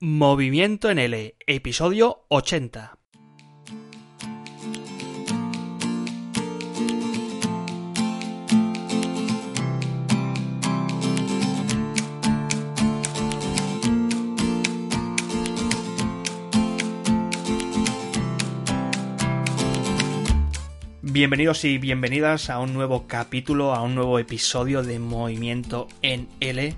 Movimiento en L, episodio 80. Bienvenidos y bienvenidas a un nuevo capítulo, a un nuevo episodio de Movimiento en L.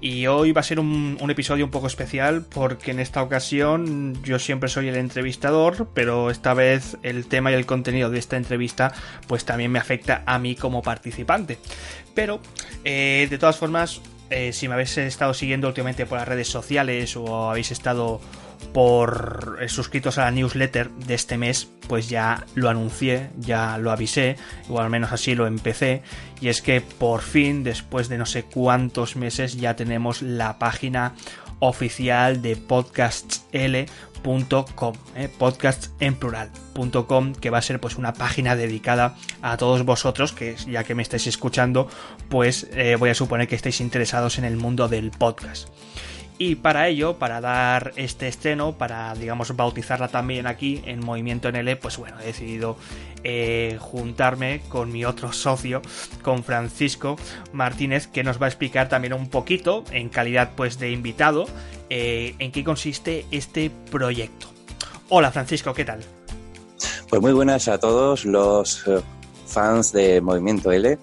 Y hoy va a ser un, episodio un poco especial porque en esta ocasión yo siempre soy el entrevistador, pero esta vez el tema y el contenido de esta entrevista pues también me afecta a mí como participante. Pero eh, de todas formas, eh, si me habéis estado siguiendo últimamente por las redes sociales o habéis estado por eh, suscritos a la newsletter de este mes, pues ya lo anuncié, ya lo avisé, o al menos así lo empecé, y es que por fin, después de no sé cuántos meses, ya tenemos la página oficial de podcastsl.com, eh, en plural.com, que va a ser pues una página dedicada a todos vosotros, que ya que me estáis escuchando, pues eh, voy a suponer que estáis interesados en el mundo del podcast. Y para ello, para dar este estreno, para, digamos, bautizarla también aquí en Movimiento NL, pues bueno, he decidido eh, juntarme con mi otro socio, con Francisco Martínez, que nos va a explicar también un poquito, en calidad pues de invitado, eh, en qué consiste este proyecto. Hola Francisco, ¿qué tal? Pues muy buenas a todos los eh, fans de Movimiento L.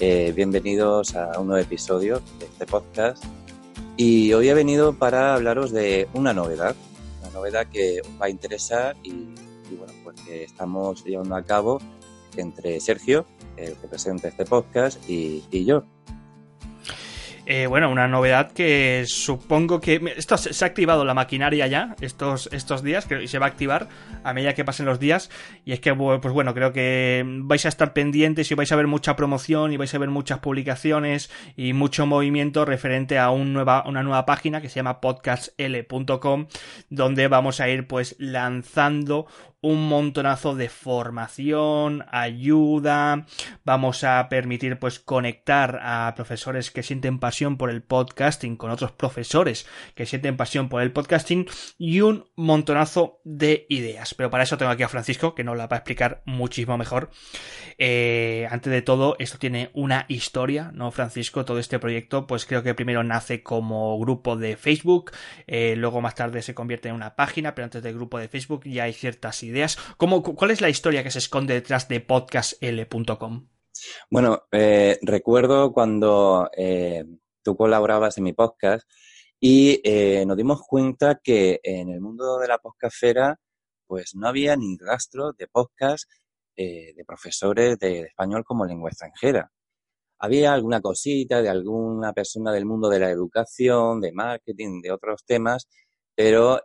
bienvenidos a un nuevo episodio de este podcast y hoy he venido para hablaros de una novedad, una novedad que os va a interesar y, bueno, pues que estamos llevando a cabo entre Sergio, el que presenta este podcast, y, y yo. Eh, bueno, una novedad que supongo que. Esto se ha activado la maquinaria ya estos, estos días, que se va a activar a medida que pasen los días. Y es que, pues bueno, creo que vais a estar pendientes y vais a ver mucha promoción y vais a ver muchas publicaciones y mucho movimiento referente a nueva, una nueva página que se llama podcastl.com, donde vamos a ir pues lanzando un montonazo de formación, ayuda, vamos a permitir pues conectar a profesores que sienten pasión por el podcasting con otros profesores que sienten pasión por el podcasting y un montonazo de ideas. Pero para eso tengo aquí a Francisco que nos la va a explicar muchísimo mejor. Eh, antes de todo, esto tiene una historia, ¿no, Francisco? Todo este proyecto, pues creo que primero nace como grupo de Facebook, eh, luego más tarde se convierte en una página, pero antes del grupo de Facebook ya hay ciertas ideas ¿Cómo, ¿Cuál es la historia que se esconde detrás de podcastl.com? Bueno, eh, recuerdo cuando eh, tú colaborabas en mi podcast y eh, nos dimos cuenta que en el mundo de la podcastfera pues no había ni rastro de podcast de profesores de, español como lengua extranjera. Había alguna cosita de alguna persona del mundo de la educación, de marketing, de otros temas, pero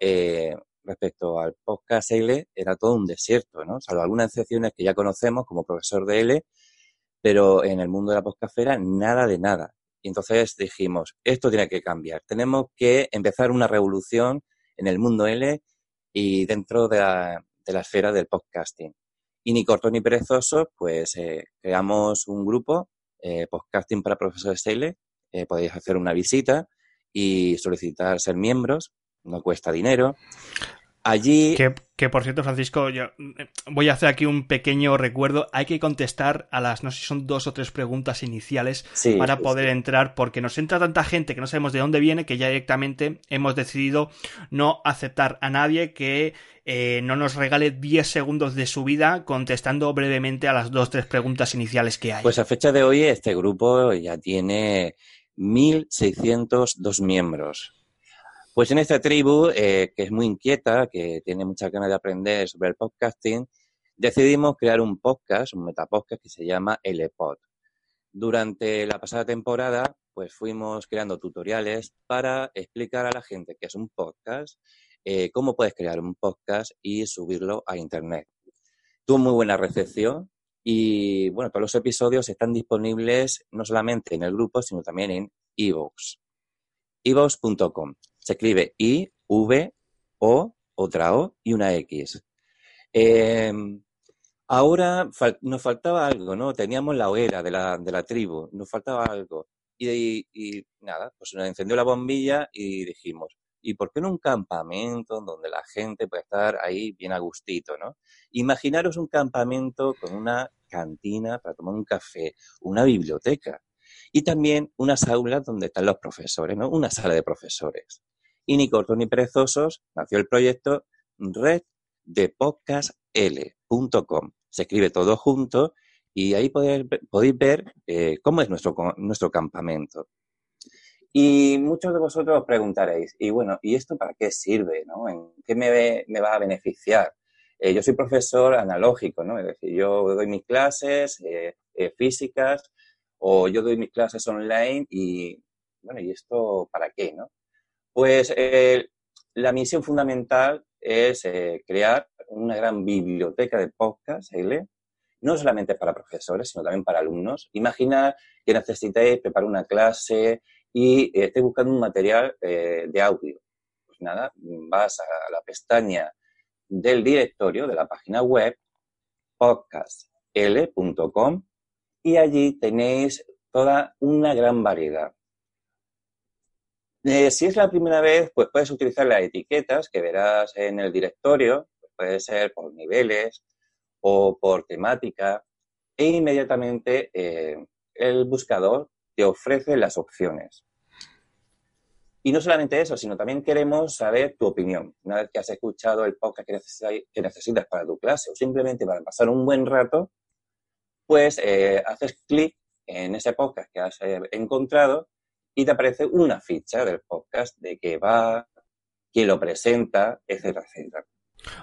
respecto al podcast L era todo un desierto, ¿no? Salvo algunas excepciones que ya conocemos como profesor de L, pero en el mundo de la podcastfera nada de nada. Y entonces dijimos, esto tiene que cambiar. Tenemos que empezar una revolución en el mundo L y dentro de la, esfera del podcasting. Y ni corto ni perezoso, pues eh, creamos un grupo, eh, Podcasting para Profesores L. Eh, podéis hacer una visita y solicitar ser miembros, no cuesta dinero. Allí. Que, por cierto, Francisco, yo eh, voy a hacer aquí un pequeño recuerdo. Hay que contestar a las, no sé si son dos o tres preguntas iniciales para poder entrar, porque nos entra tanta gente que no sabemos de dónde viene que ya directamente hemos decidido no aceptar a nadie que eh, no nos regale 10 segundos de su vida contestando brevemente a las dos o tres preguntas iniciales que hay. Pues a fecha de hoy, este grupo ya tiene 1.602 miembros. Pues en esta tribu, eh, que es muy inquieta, que tiene muchas ganas de aprender sobre el podcasting, decidimos crear un podcast, un metapodcast que se llama LPod. Durante la pasada temporada, pues fuimos creando tutoriales para explicar a la gente qué es un podcast, eh, cómo puedes crear un podcast y subirlo a Internet. Tuvo muy buena recepción y, bueno, todos los episodios están disponibles no solamente en el grupo, sino también en iVoox. iVoox.com. Se escribe I, V, O, otra O y una X. Em, ahora nos faltaba algo, ¿no? Teníamos la hoguera de la, de la tribu, nos faltaba algo. Y, y, nada, pues nos encendió la bombilla y dijimos, ¿Y por qué no un campamento donde la gente puede estar ahí bien a gustito, ¿no? Imaginaros un campamento con una cantina para tomar un café, una biblioteca y también unas aulas donde están los profesores, ¿no? Una sala de profesores. Y ni cortos ni perezosos nació el proyecto Red de podcastl.com. Se escribe todo junto y ahí podéis, podéis ver eh, cómo es nuestro, nuestro campamento. Y muchos de vosotros os preguntaréis, y bueno, ¿y esto para qué sirve? ¿no? ¿En qué me, me va a beneficiar? Eh, yo soy profesor analógico, ¿no? Es decir, yo doy mis clases eh, físicas o yo doy mis clases online y, bueno, ¿y esto para qué, no? Pues la misión fundamental es crear una gran biblioteca de podcast, L, no solamente para profesores, sino también para alumnos. Imagina que necesitáis preparar una clase y eh, estéis buscando un material eh, de audio. Pues nada, vas a la pestaña del directorio de la página web podcastl.com y allí tenéis toda una gran variedad. Eh, si es la primera vez, pues puedes utilizar las etiquetas que verás en el directorio, puede ser por niveles, o por temática e inmediatamente eh, el buscador te ofrece las opciones. Y no solamente eso, sino también queremos saber tu opinión. Una vez que has escuchado el podcast que, necesitas para tu clase o simplemente para pasar un buen rato, pues eh, haces clic en ese podcast que has eh, encontrado y te aparece una ficha del podcast de qué va, quién lo presenta, etcétera, etcétera.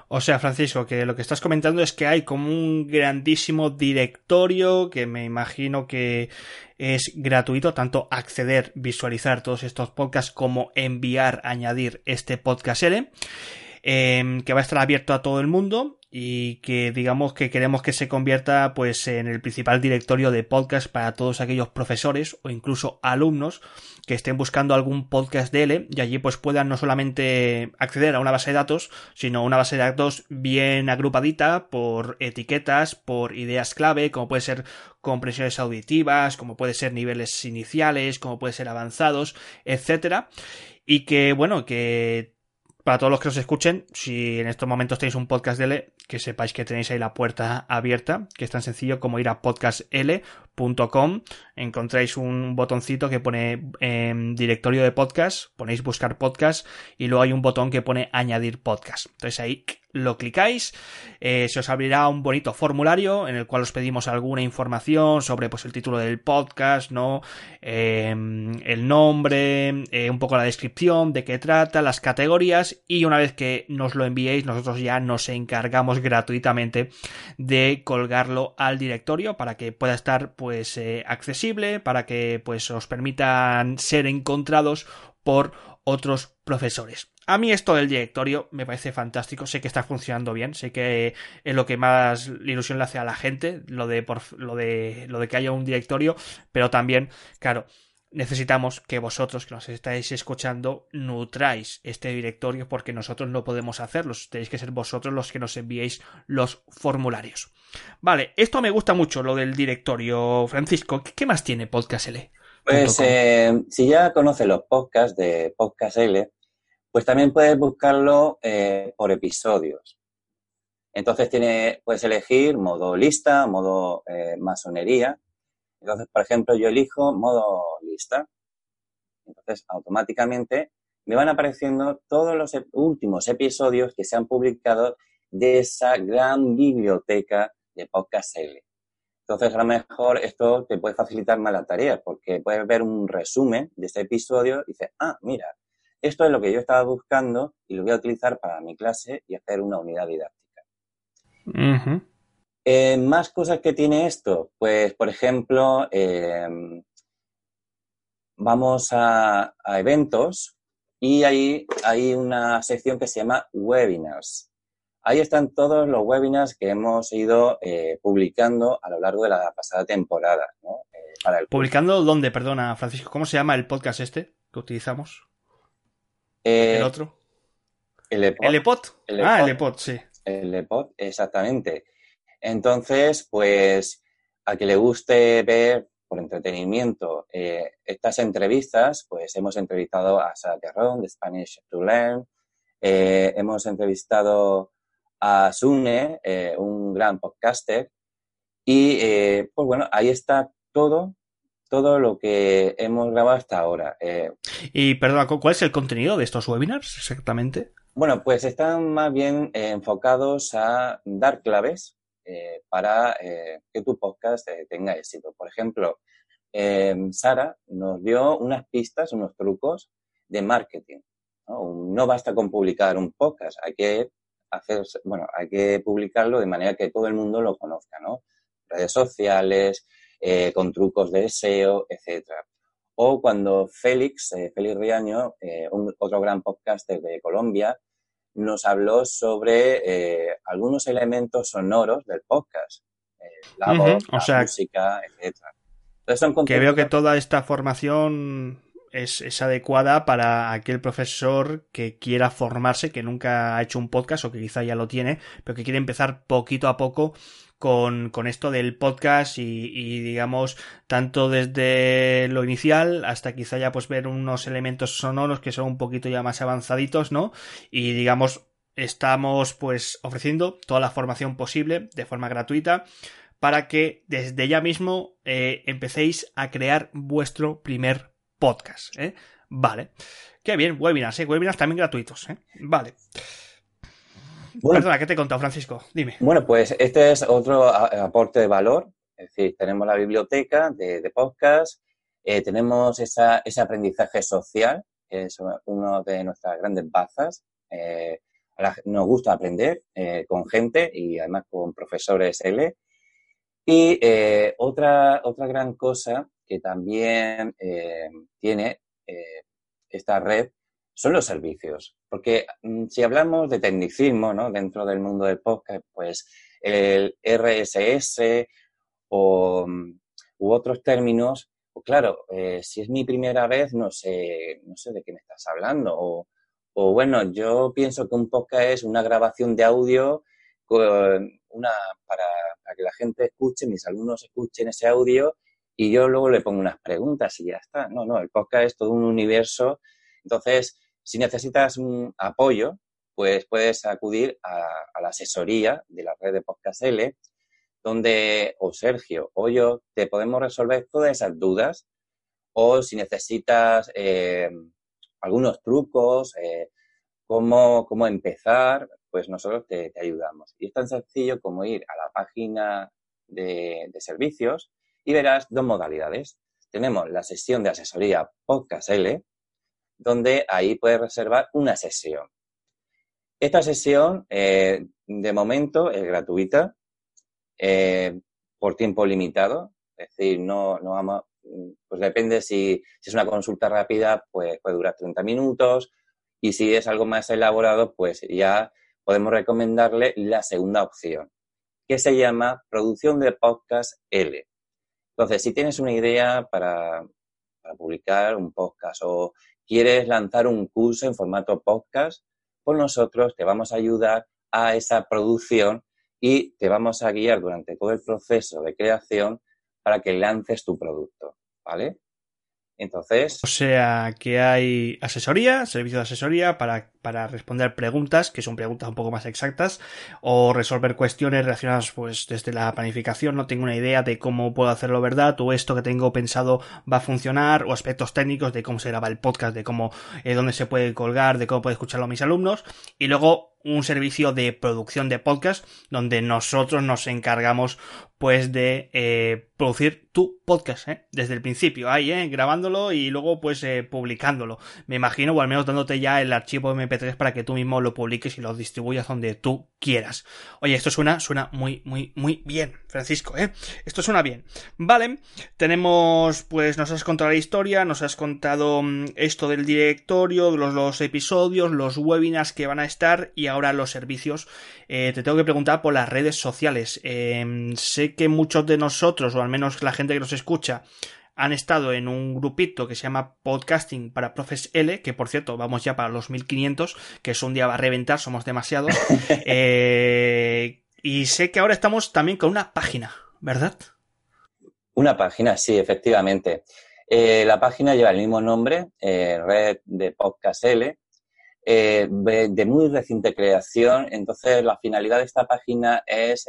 O sea, Francisco, que lo que estás comentando es que hay como un grandísimo directorio que me imagino que es gratuito, tanto acceder, visualizar todos estos podcasts como enviar, añadir este podcast L, em, que va a estar abierto a todo el mundo y que digamos que queremos que se convierta pues en el principal directorio de podcast para todos aquellos profesores o incluso alumnos que estén buscando algún podcast de y allí pues puedan no solamente acceder a una base de datos, sino una base de datos bien agrupadita por etiquetas, por ideas clave, como puede ser compresiones auditivas, como puede ser niveles iniciales, como puede ser avanzados, etcétera. Y que, bueno, que para todos los que os escuchen, si en estos momentos tenéis un podcast L, que sepáis que tenéis ahí la puerta abierta, que es tan sencillo como ir a podcastl.com, encontráis un botoncito que pone em, directorio de podcast, ponéis buscar podcast y luego hay un botón que pone añadir podcast. Entonces ahí lo clicáis, eh, se os abrirá un bonito formulario en el cual os pedimos alguna información sobre pues el título del podcast, ¿no? Em, el nombre, eh, un poco la descripción, de qué trata, las categorías y una vez que nos lo enviéis nosotros ya nos encargamos gratuitamente de colgarlo al directorio para que pueda estar pues eh, accesible, para que pues os permitan ser encontrados por otros profesores. A mí esto del directorio me parece fantástico, sé que está funcionando bien, sé que es lo que más ilusión le hace a la gente, lo de, por, lo de, lo de que haya un directorio, pero también, claro, necesitamos que vosotros que nos estáis escuchando nutráis este directorio porque nosotros no podemos hacerlo, tenéis que ser vosotros los que nos enviéis los formularios. Vale, esto me gusta mucho, lo del directorio. Francisco, ¿qué más tiene Podcast L? Pues eh, si ya conoces los podcasts de Podcast L, pues también puedes buscarlo eh, por episodios. Entonces tiene, puedes elegir modo lista, modo eh, masonería. Entonces, por ejemplo, yo elijo modo lista. Entonces, automáticamente me van apareciendo todos los últimos episodios que se han publicado de esa gran biblioteca de Podcast L. Entonces, a lo mejor esto te puede facilitar más la tarea, porque puedes ver un resumen de este episodio y dices, ah, mira, esto es lo que yo estaba buscando y lo voy a utilizar para mi clase y hacer una unidad didáctica. Eh, más cosas que tiene esto, pues por ejemplo, em, vamos a, eventos y ahí hay una sección que se llama webinars. Ahí están todos los webinars que hemos ido eh, publicando a lo largo de la pasada temporada. Eh, ¿Publicando dónde, perdona, Francisco? ¿Cómo se llama el podcast este que utilizamos? ¿El eh, otro? El EPOT. ¿El EPOT? ah, el EPOT, sí. El EPOT, exactamente. Entonces, pues, a que le guste ver por entretenimiento estas entrevistas, pues hemos entrevistado a Sara Terrón de Spanish to Learn, hemos entrevistado a Sune, un gran podcaster, y pues bueno, ahí está todo todo lo que hemos grabado hasta ahora. Eh, y perdona, ¿cuál es el contenido de estos webinars exactamente? Bueno, pues están más bien eh, enfocados a dar claves eh, para que tu podcast tenga éxito. Por ejemplo, Sara nos dio unas pistas, unos trucos de marketing. ¿no? no basta con publicar un podcast, hay que hacer, bueno, hay que publicarlo de manera que todo el mundo lo conozca, ¿no? Redes sociales, eh, con trucos de SEO, etcétera. O cuando Félix, eh, Félix Riaño, eh, otro gran podcaster de Colombia, nos habló sobre algunos elementos sonoros del podcast. la voz, la música, etcétera. que veo que toda esta formación es, adecuada para aquel profesor que quiera formarse, que nunca ha hecho un podcast o que quizá ya lo tiene, pero que quiere empezar poquito a poco con, con esto del podcast y, digamos tanto desde lo inicial hasta quizá ya pues ver unos elementos sonoros que son un poquito ya más avanzaditos, ¿no? Y digamos estamos pues ofreciendo toda la formación posible de forma gratuita para que desde ya mismo eh, empecéis a crear vuestro primer podcast, ¿eh? Vale. Qué bien, webinars, ¿eh? Webinars también gratuitos, ¿eh? Vale. Bueno, Perdona, ¿qué te he contado, Francisco? Dime. Bueno, pues este es otro aporte de valor. Es decir, tenemos la biblioteca de, podcast, eh, tenemos esa, ese aprendizaje social, que es uno de nuestras grandes bazas. Eh, nos gusta aprender eh, con gente y además con profesores L. Y otra, otra gran cosa que también tiene esta red son los servicios. Porque mm, si hablamos de tecnicismo, ¿no? Dentro del mundo del podcast, pues el RSS o, mm, u otros términos, pues claro, eh, si es mi primera vez, no sé, no sé de qué me estás hablando. O, bueno, yo pienso que un podcast es una grabación de audio una, para, para que la gente escuche, mis alumnos escuchen ese audio y yo luego le pongo unas preguntas y ya está. No, no, el podcast es todo un universo. Entonces, si necesitas un apoyo, pues puedes acudir a, la asesoría de la red de Podcast L, donde o Sergio o yo te podemos resolver todas esas dudas o si necesitas eh, algunos trucos, eh, cómo, cómo, empezar, pues nosotros te, ayudamos. Y es tan sencillo como ir a la página de servicios y verás dos modalidades. Tenemos la sesión de asesoría Podcast L, donde ahí puedes reservar una sesión. Esta sesión, eh, de momento, es gratuita, eh, por tiempo limitado, es decir, no, no vamos, pues depende si, si, es una consulta rápida, pues puede durar 30 minutos, y si es algo más elaborado, pues ya podemos recomendarle la segunda opción, que se llama producción de podcast L. Entonces, si tienes una idea para, publicar un podcast o quieres lanzar un curso en formato podcast, pues nosotros te vamos a ayudar a esa producción y te vamos a guiar durante todo el proceso de creación para que lances tu producto, ¿vale? Entonces. O sea que hay asesoría, servicio de asesoría para, para, responder preguntas, que son preguntas un poco más exactas, o resolver cuestiones relacionadas, pues, desde la planificación. No tengo una idea de cómo puedo hacerlo verdad, o esto que tengo pensado va a funcionar, o aspectos técnicos de cómo se graba el podcast, de cómo, eh, dónde se puede colgar, de cómo puede escucharlo a mis alumnos. Y luego un servicio de producción de podcast donde nosotros nos encargamos pues de eh, producir tu podcast ¿eh? desde el principio ahí ¿eh? grabándolo y luego pues publicándolo me imagino o al menos dándote ya el archivo mp3 para que tú mismo lo publiques y lo distribuyas donde tú quieras oye esto suena suena muy muy muy bien Francisco ¿eh? esto suena bien vale tenemos pues nos has contado la historia nos has contado mm, esto del directorio los, los episodios los webinars que van a estar y ahora los servicios, eh, te tengo que preguntar por las redes sociales. Em, sé que muchos de nosotros, o al menos la gente que nos escucha, han estado en un grupito que se llama Podcasting para Profes L, que por cierto, vamos ya para los 1500, que es un día va a reventar, somos demasiados. Eh, y sé que ahora estamos también con una página, ¿verdad? Una página, sí, efectivamente. Eh, la página lleva el mismo nombre, eh, Red de Podcast L, eh, de muy reciente creación. Entonces, la finalidad de esta página es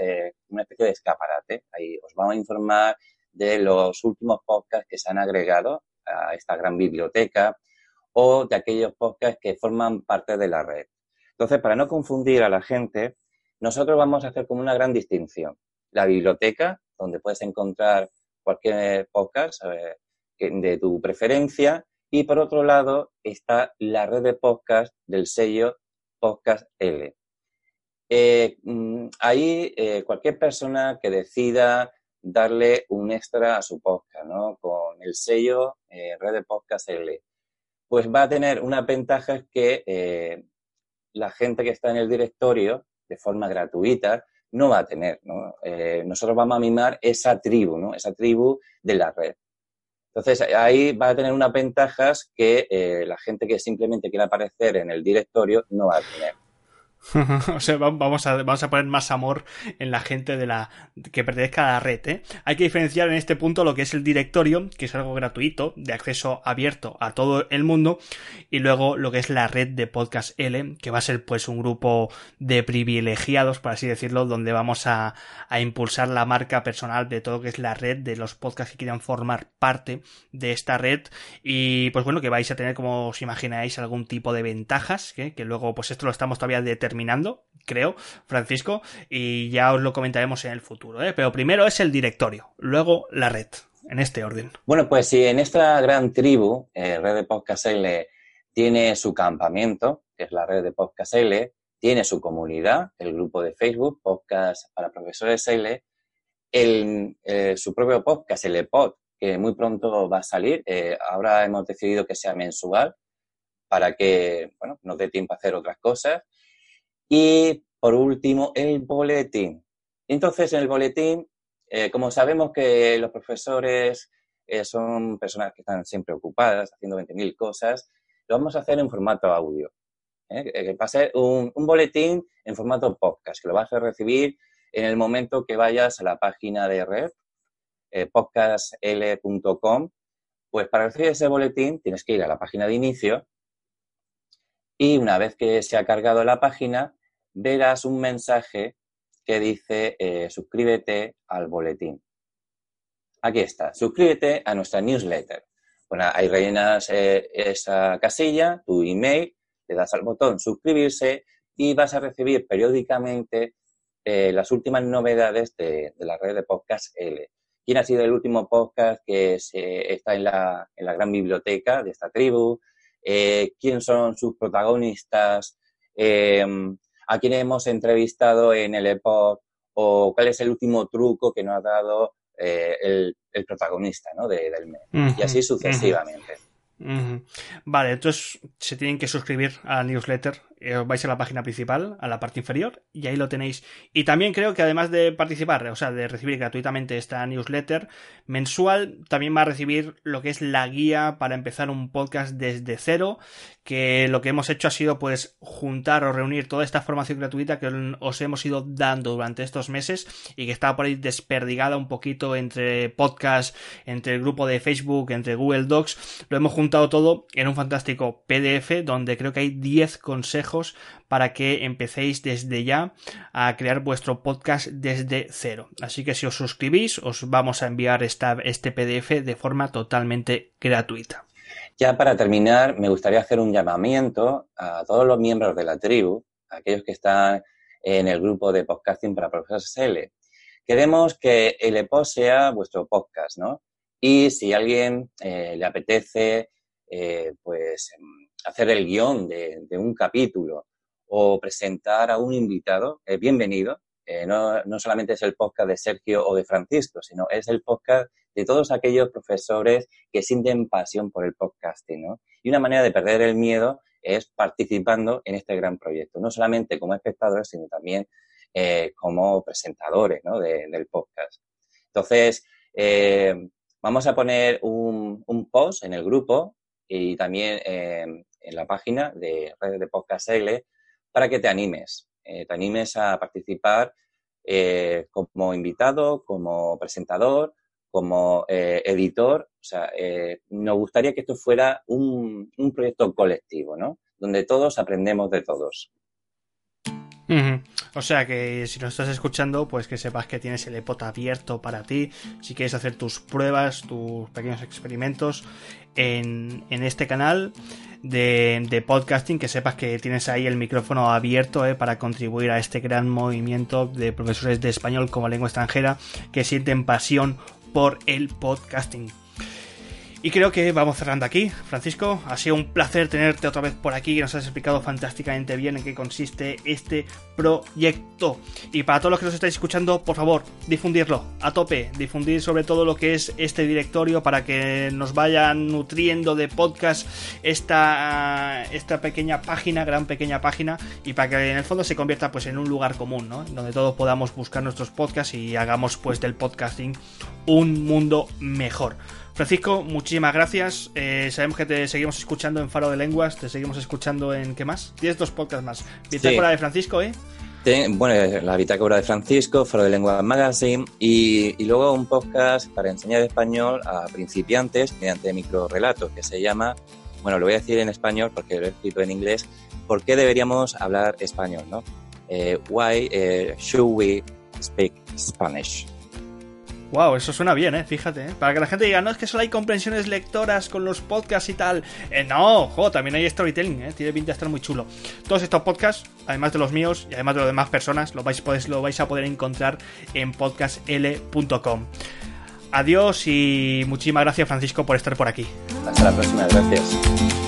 una especie de escaparate. Ahí os vamos a informar de los últimos podcasts que se han agregado a esta gran biblioteca o de aquellos podcasts que forman parte de la red. Entonces, para no confundir a la gente, nosotros vamos a hacer como una gran distinción. La biblioteca, donde puedes encontrar cualquier podcast eh, de tu preferencia, y por otro lado está la red de podcast del sello Podcast L. Eh, mm, ahí eh, cualquier persona que decida darle un extra a su podcast, ¿no? Con el sello red de podcast L, pues va a tener una ventaja que la gente que está en el directorio de forma gratuita no va a tener. ¿no? Eh, nosotros vamos a mimar esa tribu, ¿no? esa tribu de la red. Entonces, ahí va a tener unas ventajas que eh, la gente que simplemente quiere aparecer en el directorio no va a tener. o sea, vamos a, poner más amor en la gente de la que pertenezca a la red. ¿eh? Hay que diferenciar en este punto lo que es el directorio, que es algo gratuito, de acceso abierto a todo el mundo, y luego lo que es la red de Podcast L, que va a ser pues un grupo de privilegiados, por así decirlo, donde vamos a, impulsar la marca personal de todo lo que es la red de los podcasts que quieran formar parte de esta red. Y pues bueno, que vais a tener, como os imagináis, algún tipo de ventajas, que, que luego pues esto lo estamos todavía determinando terminando, creo, Francisco, y ya os lo comentaremos en el futuro. ¿eh? Pero primero es el directorio, luego la red, en este orden. Bueno, pues si en esta gran tribu, eh, Red de Podcast L, tiene su campamento, que es la red de Podcast L, tiene su comunidad, el grupo de Facebook, Podcast para Profesores L, el, eh, su propio podcast, el EPOD, que muy pronto va a salir. ahora hemos decidido que sea mensual para que bueno, nos dé tiempo a hacer otras cosas. Y por último, el boletín. Entonces, en el boletín, eh, como sabemos que los profesores eh, son personas que están siempre ocupadas, haciendo 20.000 cosas, lo vamos a hacer en formato audio. ¿eh? Va a ser un, boletín en formato podcast, que lo vas a recibir en el momento que vayas a la página de red, podcastl.com. Pues para recibir ese boletín tienes que ir a la página de inicio y una vez que se ha cargado la página, verás un mensaje que dice eh, suscríbete al boletín. Aquí está, suscríbete a nuestra newsletter. Bueno, ahí rellenas eh, esa casilla, tu email, le das al botón suscribirse y vas a recibir periódicamente eh, las últimas novedades de, la red de podcast L. ¿Quién ha sido el último podcast que se, está en la, en la gran biblioteca de esta tribu? Eh, quién son sus protagonistas, eh, a quién hemos entrevistado en el EPOC o cuál es el último truco que nos ha dado eh, el, protagonista ¿no? del mes. y así sucesivamente. Vale, entonces se tienen que suscribir a la newsletter eh, vais a la página principal, a la parte inferior, y ahí lo tenéis. Y también creo que además de participar, o sea, de recibir gratuitamente esta newsletter mensual, también va a recibir lo que es la guía para empezar un podcast desde cero, que lo que hemos hecho ha sido pues juntar o reunir toda esta formación gratuita que os hemos ido dando durante estos meses y que estaba por ahí desperdigada un poquito entre podcast, entre el grupo de Facebook, entre Google Docs. Lo hemos juntado todo en un fantástico PDF donde creo que hay 10 consejos para que empecéis desde ya a crear vuestro podcast desde cero. Así que si os suscribís, os vamos a enviar esta, este PDF de forma totalmente gratuita. Ya para terminar, me gustaría hacer un llamamiento a todos los miembros de la tribu, aquellos que están en el grupo de podcasting para profesores L. Queremos que el EPO sea vuestro podcast, ¿no? Y si a alguien eh, le apetece, eh, pues hacer el guion de, un capítulo o presentar a un invitado, es bienvenido. Eh, no, no, solamente es el podcast de Sergio o de Francisco, sino es el podcast de todos aquellos profesores que sienten pasión por el podcasting. ¿no? Y una manera de perder el miedo es participando en este gran proyecto, no solamente como espectadores, sino también eh, como presentadores ¿no? del podcast. Entonces, eh, vamos a poner un, post en el grupo y también en la página de redes de podcast L para que te animes, eh, te animes a participar eh, como invitado, como presentador, como eh, editor, o sea, nos gustaría que esto fuera un, un proyecto colectivo, ¿no? Donde todos aprendemos de todos. O sea que si nos estás escuchando, pues que sepas que tienes el EPOT abierto para ti. Si quieres hacer tus pruebas, tus pequeños experimentos en, en este canal de, de, podcasting, que sepas que tienes ahí el micrófono abierto eh, para contribuir a este gran movimiento de profesores de español como lengua extranjera que sienten pasión por el podcasting. Y creo que vamos cerrando aquí. Francisco, ha sido un placer tenerte otra vez por aquí, nos has explicado fantásticamente bien en qué consiste este proyecto. Y para todos los que nos estáis escuchando, por favor, difundirlo a tope, difundir sobre todo lo que es este directorio para que nos vayan nutriendo de podcast esta, esta pequeña página, gran pequeña página, y para que en el fondo se convierta pues en un lugar común, ¿no? Donde todos podamos buscar nuestros podcasts y hagamos pues del podcasting un mundo mejor. Francisco, muchísimas gracias. Eh, sabemos que te seguimos escuchando en Faro de Lenguas, te seguimos escuchando en ¿qué más? Tienes dos podcasts más. Bitácora de Francisco, ¿eh? bueno, la Bitácora de Francisco, Faro de Lenguas Magazine y, y, luego un podcast para enseñar español a principiantes mediante microrelatos que se llama, bueno, lo voy a decir en español porque lo he escrito en inglés, ¿por qué deberíamos hablar español? ¿no? Eh, why eh, should we speak Spanish? Wow, eso suena bien, ¿eh? Fíjate, ¿eh? Para que la gente diga, no, es que solo hay comprensiones lectoras con los podcasts y tal. Eh, no, jo, también hay storytelling, ¿eh? Tiene pinta de estar muy chulo. Todos estos podcasts, además de los míos y además de los demás personas, lo vais, lo vais a poder encontrar en podcastl.com. Adiós y muchísimas gracias, Francisco, por estar por aquí. Hasta la próxima, gracias.